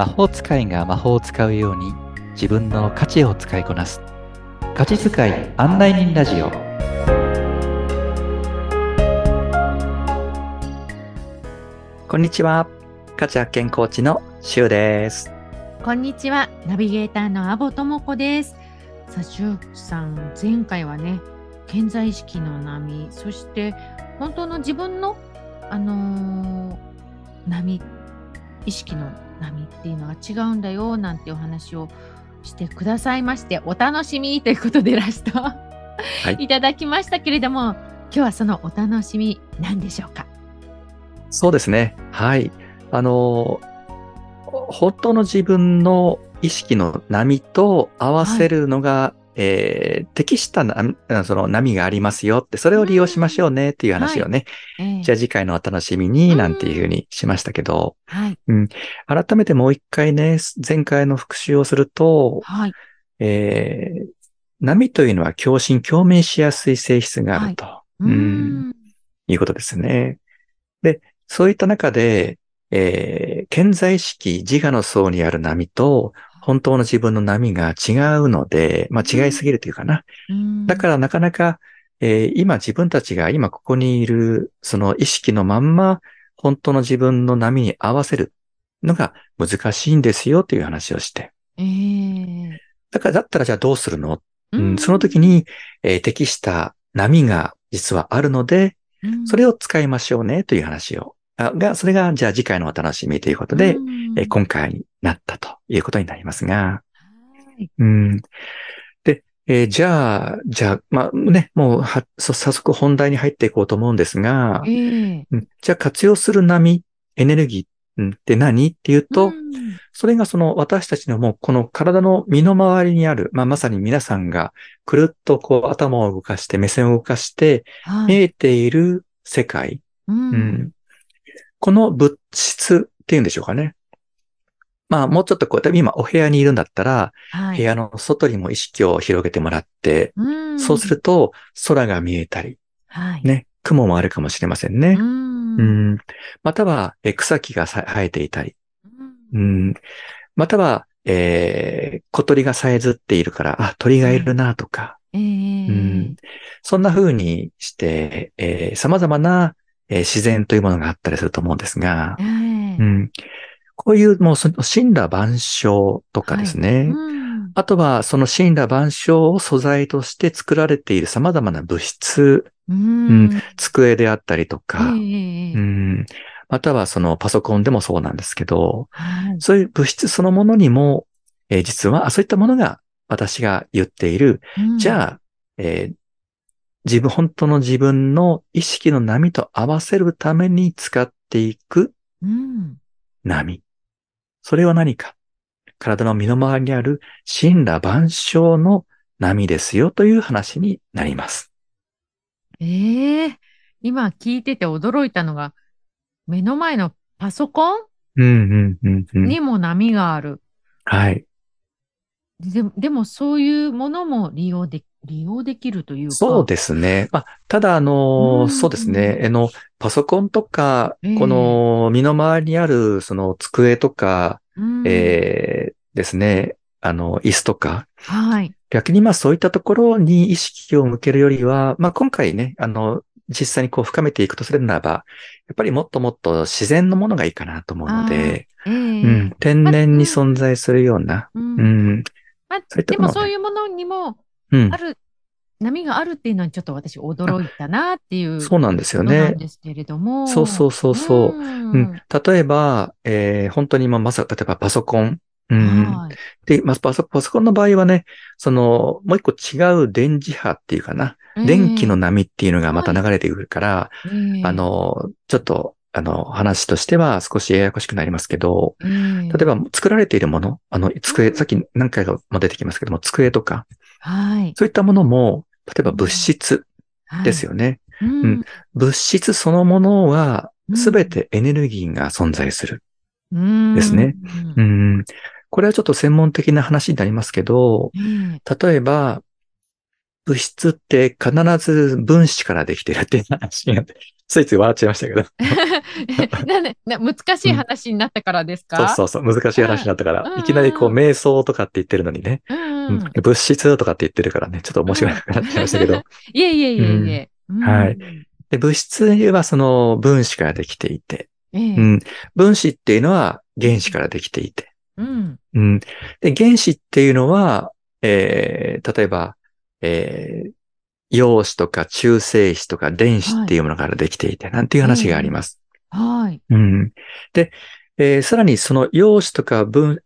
魔法使いが魔法を使うように自分の価値を使いこなす。価値使い案内人ラジオ。こんにちは。価値発見コーチのしゅうです。こんにちは。ナビゲーターのアボともこです。さあしゅうさん前回はね健在意識の波そして本当の自分のあのー、波意識の波っていうのが違うんだよなんてお話をしてくださいましてお楽しみということでラスト、はい、いただきましたけれども今日はそのお楽しみ何でしょうか？そうですね。はい。あの本当の自分の意識の波と合わせるのが、えー、適したなその波がありますよって、それを利用しましょうねっていう話をね、はい、じゃあ次回のお楽しみになんていうふうにしましたけど、はい。うん、改めてもう一回ね、前回の復習をすると、はい。えー、波というのは共振、共鳴しやすい性質があると、はい、うん。いうことですね。で、そういった中で、えー、健在意識、自我の層にある波と、本当の自分の波が違うので、まあ違いすぎるというかな。うん、だからなかなか、えー、今自分たちが今ここにいるその意識のまんま本当の自分の波に合わせるのが難しいんですよという話をして。えー、だからだったらじゃあどうするの、うん、その時に、えー、適した波が実はあるので、それを使いましょうねという話をが、それが、じゃあ次回のお楽しみということで、え今回になったということになりますが、うん、で、えー、じゃあ、じゃあ、まあね、もうは、早速本題に入っていこうと思うんですが、えー、じゃあ活用する波、エネルギーって何っていうと、それがその私たちのもうこの体の身の回りにある、まあ、まさに皆さんがくるっとこう頭を動かして目線を動かして見えている世界、うん、この物質っていうんでしょうかね。まあ、もうちょっとこう、今お部屋にいるんだったら、はい、部屋の外にも意識を広げてもらって、うそうすると空が見えたり、はい、ね、雲もあるかもしれませんね。うん。または、え草木が生えていたり、うん。または、えー、小鳥がさえずっているから、あ、鳥がいるなとか、えー、うん、そんな風にして、えー、様々なえー、自然というものがあったりすると思うんですが、うん、こういうもうその神羅万象とかですね、はい。うん、あとはその神羅万象を素材として作られている様々な物質、うん、机であったりとか、またはそのパソコンでもそうなんですけど、はい、そういう物質そのものにも、えー、実はそういったものが私が言っている、じゃあ、えー、自分、本当の自分の意識の波と合わせるために使っていく波。うん、それは何か？体の身の回りにある神羅万象の波ですよという話になります。ええー、今聞いてて驚いたのが、目の前のパソコンにも波がある。はい。ででもそういうものも利用で利用できるというか。そうですね。まあ、ただ、あの、そうですね。あの、パソコンとか、えー、この身の回りにある、その机とか、えー、ですね。あの、椅子とか。はい。逆にまあそういったところに意識を向けるよりは、まあ今回ね、あの、実際にこう深めていくとするならば、やっぱりもっともっと自然のものがいいかなと思うので、えー、うん、天然に存在するような、うん、うん、まあ、でもそういうものにも、ある、波があるっていうのにちょっと私驚いたなっていう。そうなんですよね。なんですけれども。そうそうそうそう。うん、うん、例えば、えー、本当に今まさ、例えばパソコン。うん、はい、で、まあ、パソパソコンの場合はね、その、もう一個違う電磁波っていうかな、えー、電気の波っていうのがまた流れてくるから、はい、あの、ちょっと、あの、話としては少しややこしくなりますけど、例えば作られているもの、あの、机、さっき何回も出てきますけども、机とか、はい、そういったものも、例えば物質ですよね。はいうん、物質そのものは、すべてエネルギーが存在する。ですね、うん。これはちょっと専門的な話になりますけど、例えば、物質って必ず分子からできてるっていう話が、ついつい笑っちゃいましたけど。なんでな難しい話になったからですか、そうそうそう、難しい話になったから、うん。いきなりこう、瞑想とかって言ってるのにね、うんうん。うん。物質とかって言ってるからね、ちょっと面白くなっちゃいましたけど。いえいえいえいえ。うん。はい。で物質はその分子からできていて、ええ。うん、分子っていうのは原子からできていて、うん。うん、で原子っていうのは、えー例えば、えー陽子とか中性子とか電子っていうものからできていて、なんていう話があります。はい。うん、で、えーさらにその陽子とか分、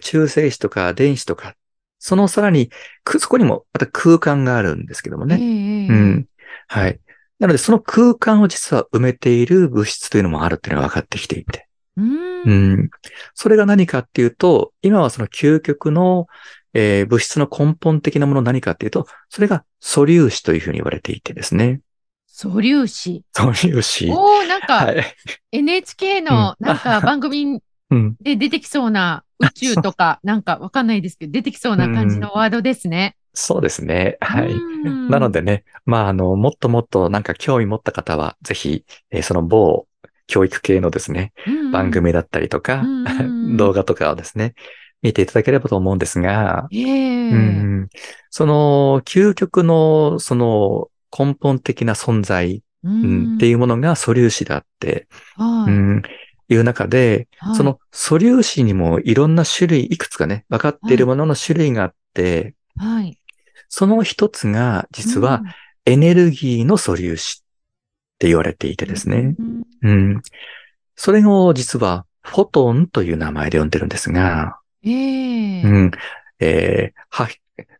中性子とか電子とか、そのさらに、くそこにもまた空間があるんですけどもね。ええええうん。はい。なので、その空間を実は埋めている物質というのもあるっていうのが分かってきていて。うん。うん。それが何かっていうと、今はその究極の、えー物質の根本的なもの何かっていうと、それが素粒子というふうに言われていてですね。素粒子。素粒子。おおなんかはい。NHK のうんなんか番組うん。で出てきそうな宇宙とか、なんかわかんないですけど、出てきそうな感じのワードですね。そうですね。はい。うんなのでね、まあ、あの、もっともっとなんか興味持った方は、ぜひ、えーその某教育系のですね、うんうん番組だったりとか、うんうんうん 動画とかをですね、見ていただければと思うんですが、ええうんその究極のその根本的な存在、ううんっていうものが素粒子だって、はい。うんいう中で、はいその素粒子にもいろんな種類、いくつかね、分かっているものの種類があって、はい。その一つが実はエネルギーの素粒子って言われていてですね。うん。うん。それを実はフォトンという名前で呼んでるんですが、ええうん。えーは、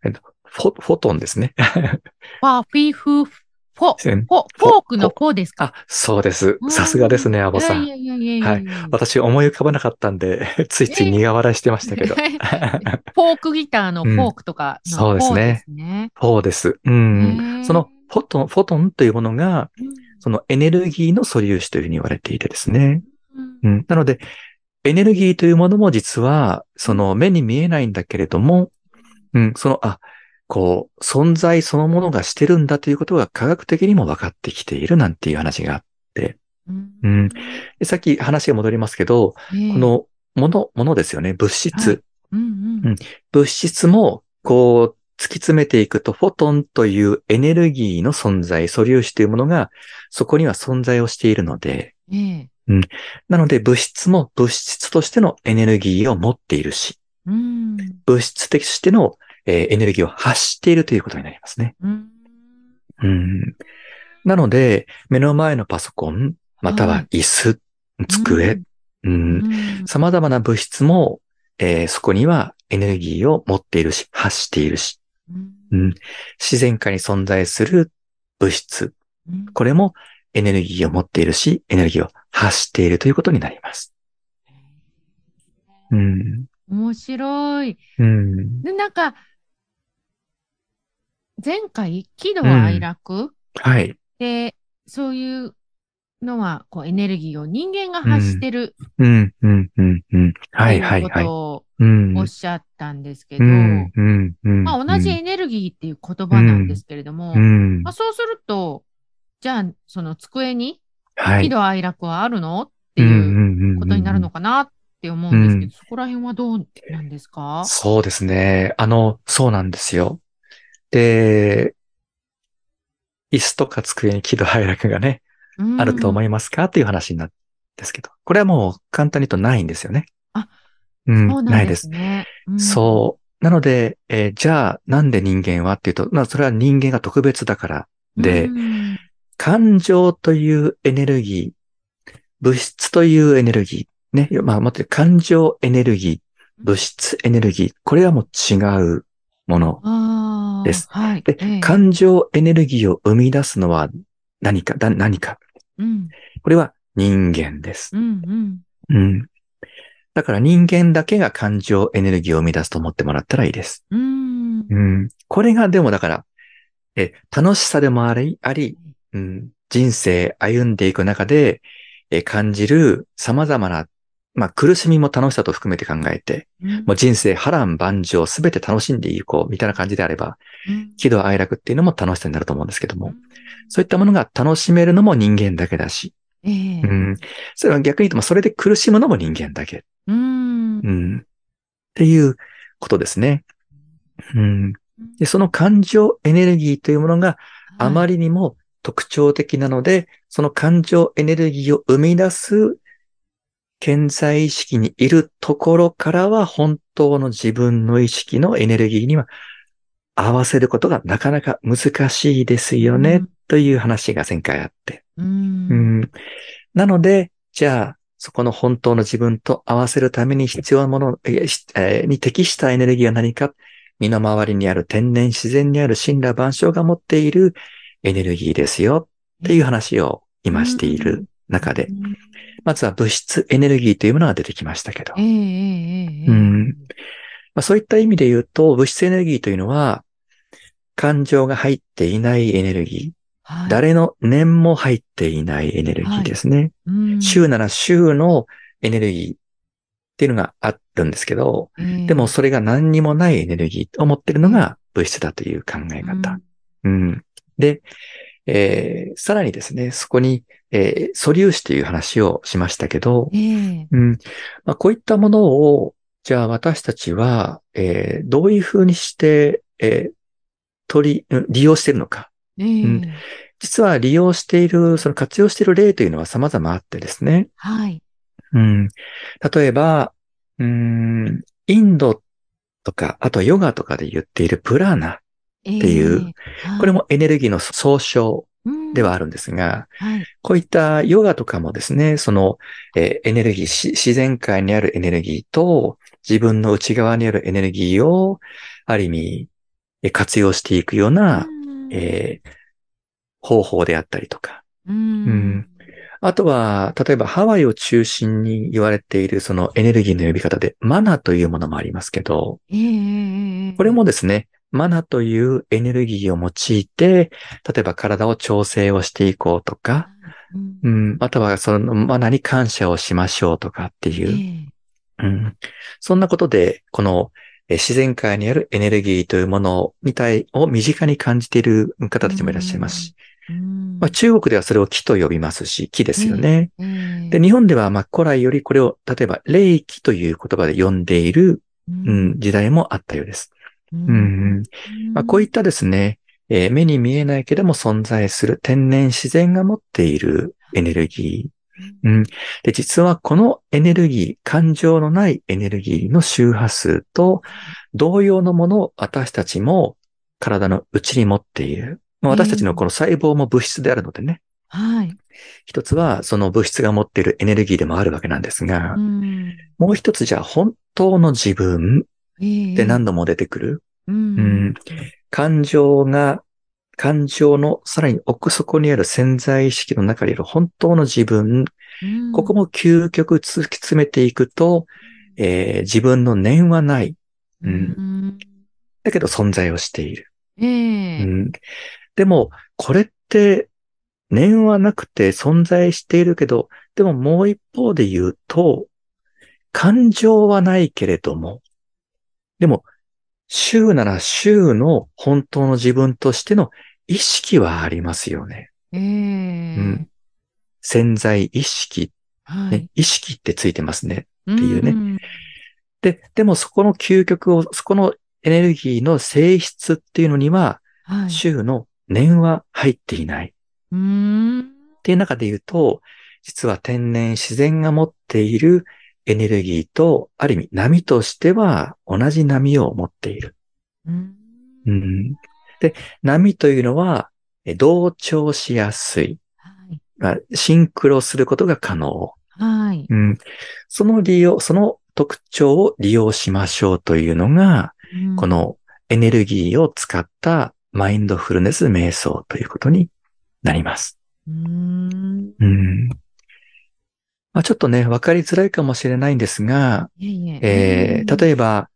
えっとフォ、フォトンですね。ファフィフフォ、フうんォ、フォークのフォですか？あ、そうですう。んさすがですね、アボさん。いやいやいやいやはい私思い浮かばなかったんで、ついつい苦笑いしてましたけど。フォークギターのフォークとかのそうですねフォーですうん。ーそのフォトン、フォトンというものが、そのエネルギーの素粒子というふうに言われていてですね。うんうん。なので、エネルギーというものも実は、その目に見えないんだけれども、うん、その、あ、こう、存在そのものがしてるんだということが科学的にも分かってきているなんていう話があって、うん。でさっき話が戻りますけど、ええ。このもの、ものですよね、物質。はい。うんうん。うん。物質も、こう、突き詰めていくと、フォトンというエネルギーの存在、素粒子というものが、そこには存在をしているので、ええなので物質も物質としてのエネルギーを持っているし、うん。物質的としての、えーエネルギーを発しているということになりますね。うん。うん、なので、目の前のパソコン、または椅子、机、うん。うん。様々な物質も、えーそこにはエネルギーを持っているし、発しているし、うん。自然界に存在する物質、うん。これもエネルギーを持っているし、エネルギーを発しているということになります。うん。面白い。うん。で、なんか、前回、喜怒哀楽はい。で、そういうのは、こう、エネルギーを人間が発してるうん、うん、うん、うん。はいい、はい、はい。とをうん。おっしゃったんですけど、うん、うん、うん。まあ、同じエネルギーっていう言葉なんですけれども、うん。まあ、そうすると、じゃあ、その机にはい。喜怒哀楽はあるの？っていううことになるのかなって思うんですけど、そこら辺はどうなんですか？そうですね。あの、そうなんですよ。で、椅子とか机に喜怒哀楽がね、あると思いいますかっていう話になるんですけど、これはもう簡単に言うとないんですよね。あ、うん、そうなんでないです。うんそう。なので、えーじゃあ、なんで人間はっていうと、まあ、それは人間が特別だからで、うん感情というエネルギー、物質というエネルギー、ね、まあ、待って、感情エネルギー、物質エネルギー、これはもう違うもの。ですはい。でええ、感情エネルギーを生み出すのは何か、だ何か。うん、これは人間ですう。ん、うん。だから人間だけが感情エネルギーを生み出すと思ってもらったらいいです。うん。うん。うん。これがでもだから、え、楽しさでもあり、あり、うん、人生歩んでいく中で、え、感じる様々な、まあ苦しみも楽しさと含めて考えて、うんもう人生波乱万丈すべて楽しんでいこうみたいな感じであれば、うん喜怒哀楽っていうのも楽しさになると思うんですけども、そういったものが楽しめるのも人間だけだし、ええうん。それは逆に言うと、まあそれで苦しむのも人間だけ。うんうん。っていうことですね。うん。で、その感情エネルギーというものがあまりりにも特徴的なので、その感情エネルギーを生み出す潜在意識にいるところからは本当の自分の意識のエネルギーには合わせることがなかなか難しいですよね、うん。という話が前回あって。うん。うん。なので、じゃあ、そこの本当の自分と合わせるために必要なもの、えーに適したエネルギーは何か。身の回りにある天然自然にある神羅万象が持っているエネルギーですよっていう話を今している中で、うん。まずは物質エネルギーというものが出てきましたけど。そういった意味で言うと、物質エネルギーというのは、感情が入っていないエネルギー、はい。誰の念も入っていないエネルギーですね。うん。週なら週のエネルギーっていうのがあるんですけど、ええ。でもそれが何にもないエネルギーを持ってるのが物質だという考え方。うん。で、えーさらにですね、そこに、えー素粒子という話をしましたけど、ええうんまあ、こういったものを、じゃあ私たちは、えーどういうふうにして、えー取り、うん利用しているのか。ええうん実は利用している、その活用している例というのは様々あってですね。はい。うん、例えば、うん、インドとか、あとヨガとかで言っているプラーナ。っていう、これもエネルギーの総称ではある。るんですが、はい。こういったヨガとかもですね、その、えーエネルギーし、自然界にあるエネルギーと自分の内側にあるエネルギーを、ある意味、えー活用していくような、うんえー方法であったりとか。うんあとは、例えばハワイを中心に言われているそのエネルギーの呼び方でマナというものもありますけど、ええええええこれもですね、マナというエネルギーを用いて、例えば体を調整をしていこうとか、うん。うん、あとはそのマナに感謝をしましょうとかってえいう、えうん、そんなことで、このえ自然界にあるエネルギーというものみたいを身近に感じている方たちもいらっしゃいます。し、うん。まあ、中国ではそれを気と呼びますし、気ですよね。ええ。で、日本ではまあ古来よりこれを例えば霊気という言葉で呼んでいる、ううん、時代もあったようです。ううんうんまあ、こういったですね、えー目に見えないけども存在する天然自然が持っているエネルギー。うん、で実はこのエネルギー、感情のないエネルギーの周波数と同様のものを私たちも体の内に持っている。まあ私たちのこの細胞も物質であるのでね、はい。一つはその物質が持っているエネルギーでもあるわけなんですがう、んもう一つじゃあ本当の自分ええで何度も出てくる。うん。うん。感情が、感情のさらに奥底にある潜在意識の中にある本当の自分、うん。ここも究極突き詰めていくと、えー自分の念はない。ううんん。だけど存在をしている。ええ。うん、でも、これって、念はなくて存在しているけど、でももう一方で言うと、感情はないけれども、でも、週なら週の本当の自分としての意識はありますよね。ええうん潜在意識、ねはい。意識ってついてますね。ていうねで、でもそこの究極を、そこのエネルギーの性質っていうのには、はい。週の念は入っていない。うんっていう中で言うと、実は天然自然が持っているエネルギーと、ある意味波としては同じ波を持っている。うんうん、で、波というのは、え同調しやすい。はい。まあシンクロすることが可能。はい。うん、その利用、その特徴を利用しましょうというのが、うんこのエネルギーを使ったマインドフルネス瞑想ということになります。うんうんまあ、ちょっとね、わかりづらいかもしれないんですが、いえいええー例えば、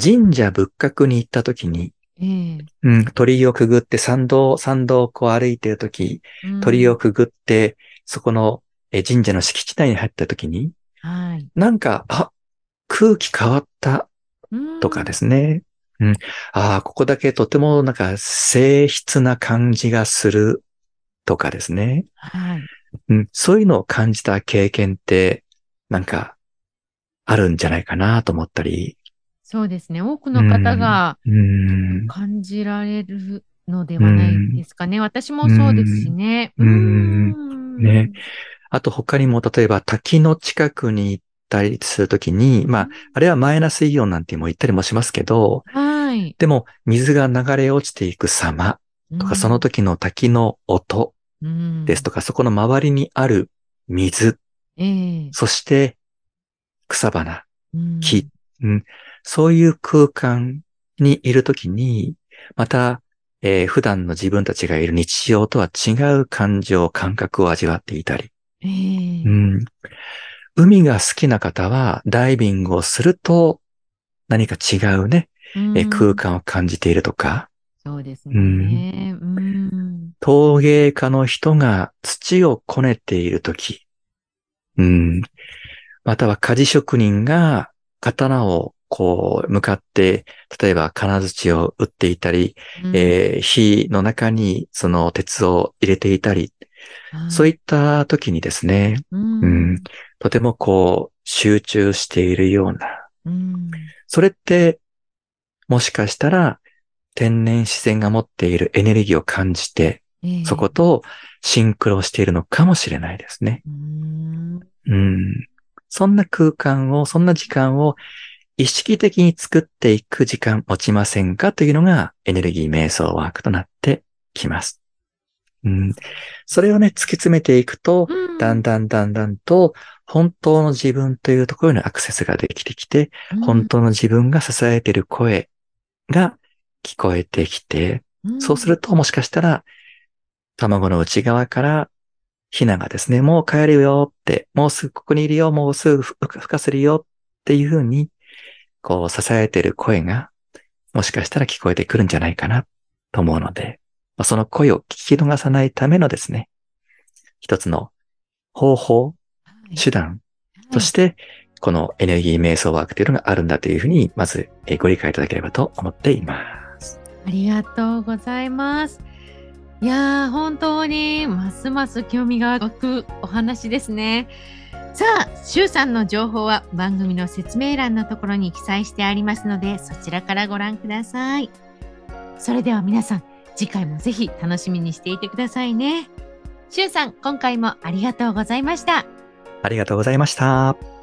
神社仏閣に行った時に、ええうん、鳥居をくぐって参道、参道をこう歩いている時、うん鳥居をくぐって、そこのえー神社の敷地内に入った時に、はい。なんか、あ、空気変わったとかですね。うん。ああ、ここだけとてもなんか静筆な感じがするとかですね。はい。うん。そういうのを感じた経験って、なんか、あるんじゃないかなと思ったり。そうですね。多くの方がうん。感じられるのではないですかね。私もそうですしね。うんんね。あと他にも、例えば滝の近くに行ったりするときに、まあ、あれはマイナスイオンなんても言ったりもしますけど、はい。でも水が流れ落ちていく様とか、その時の滝の音ですとか、か、そこの周りにある水、ええ。そして草花、うん。木、うん、そういう空間にいるときに、また、えー普段の自分たちがいる日常とは違う感情、感覚を味わっていたり、ええ。うん、海が好きな方はダイビングをすると何か違うね、えー空間を感じているとか、そうですね。うん。陶芸家の人が土をこねているとき、うん、または鍛冶職人が刀をこう向かって、例えば金槌を打っていたり、うん。えー火の中にその鉄を入れていたり、そういった時にですね、うん。うん。とてもこう集中しているような、うん。それってもしかしたら天然自然が持っているエネルギーを感じて、ええそことシンクロしているのかもしれないですね。うんうん。そんな空間を、そんな時間を意識的に作っていく時間持ちませんかというのがエネルギー瞑想ワークとなってきます。うん。それをね、突き詰めていくと、うんだんだんだんだんと本当の自分というところにアクセスができてきて、本当の自分が支えている声が聞こえてきて、うんそうするともしかしたら、卵の内側から、ヒナがですね、もう帰るよって、もうすぐここにいるよ、もうすぐふ孵化するよっていうふうに、こう支えてる声が、もしかしたら聞こえてくるんじゃないかなと思うので、まあその声を聞き逃さないためのですね、一つの方法、はい手段として、このエネルギー瞑想ワークというのがあるんだというふうに、まずえーご理解いただければと思っています。ありがとうございます。いやー、本当にますます興味が湧くお話ですね。さあ、シュウさんの情報は番組の説明欄のところに記載してありますので、そちらからご覧ください。それでは皆さん、次回もぜひ楽しみにしていてくださいね。シュウさん、今回もありがとうございました。ありがとうございました。